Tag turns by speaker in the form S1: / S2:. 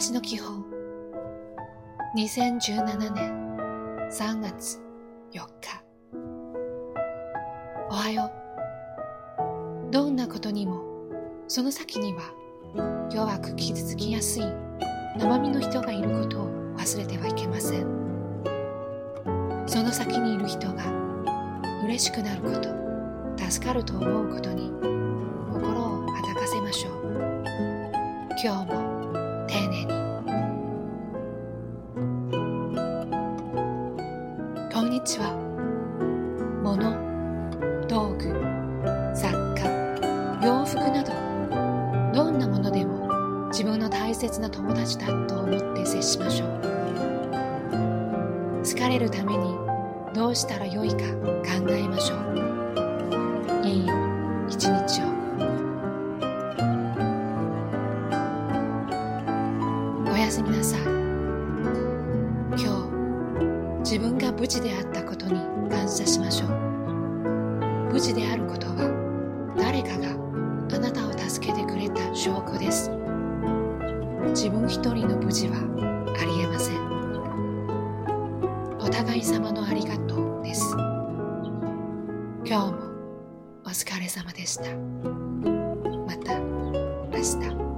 S1: しの基本。2017年3月4日。おはよう。どんなことにもその先には弱く傷つきやすい生身の人がいることを忘れてはいけません。その先にいる人が嬉しくなること助かると思うことに心を温かせましょう。今日もこんにちは。物道具雑貨洋服などどんなものでも自分の大切な友達だと思って接しましょう。好かれるためにどうしたらよいか考えましょう。いい一日を。おやすみなさい。自分が無事であったことに感謝しましょう。無事であることは誰かがあなたを助けてくれた証拠です。自分一人の無事はありえません。お互い様のありがとうです。今日もお疲れ様でした。また明日。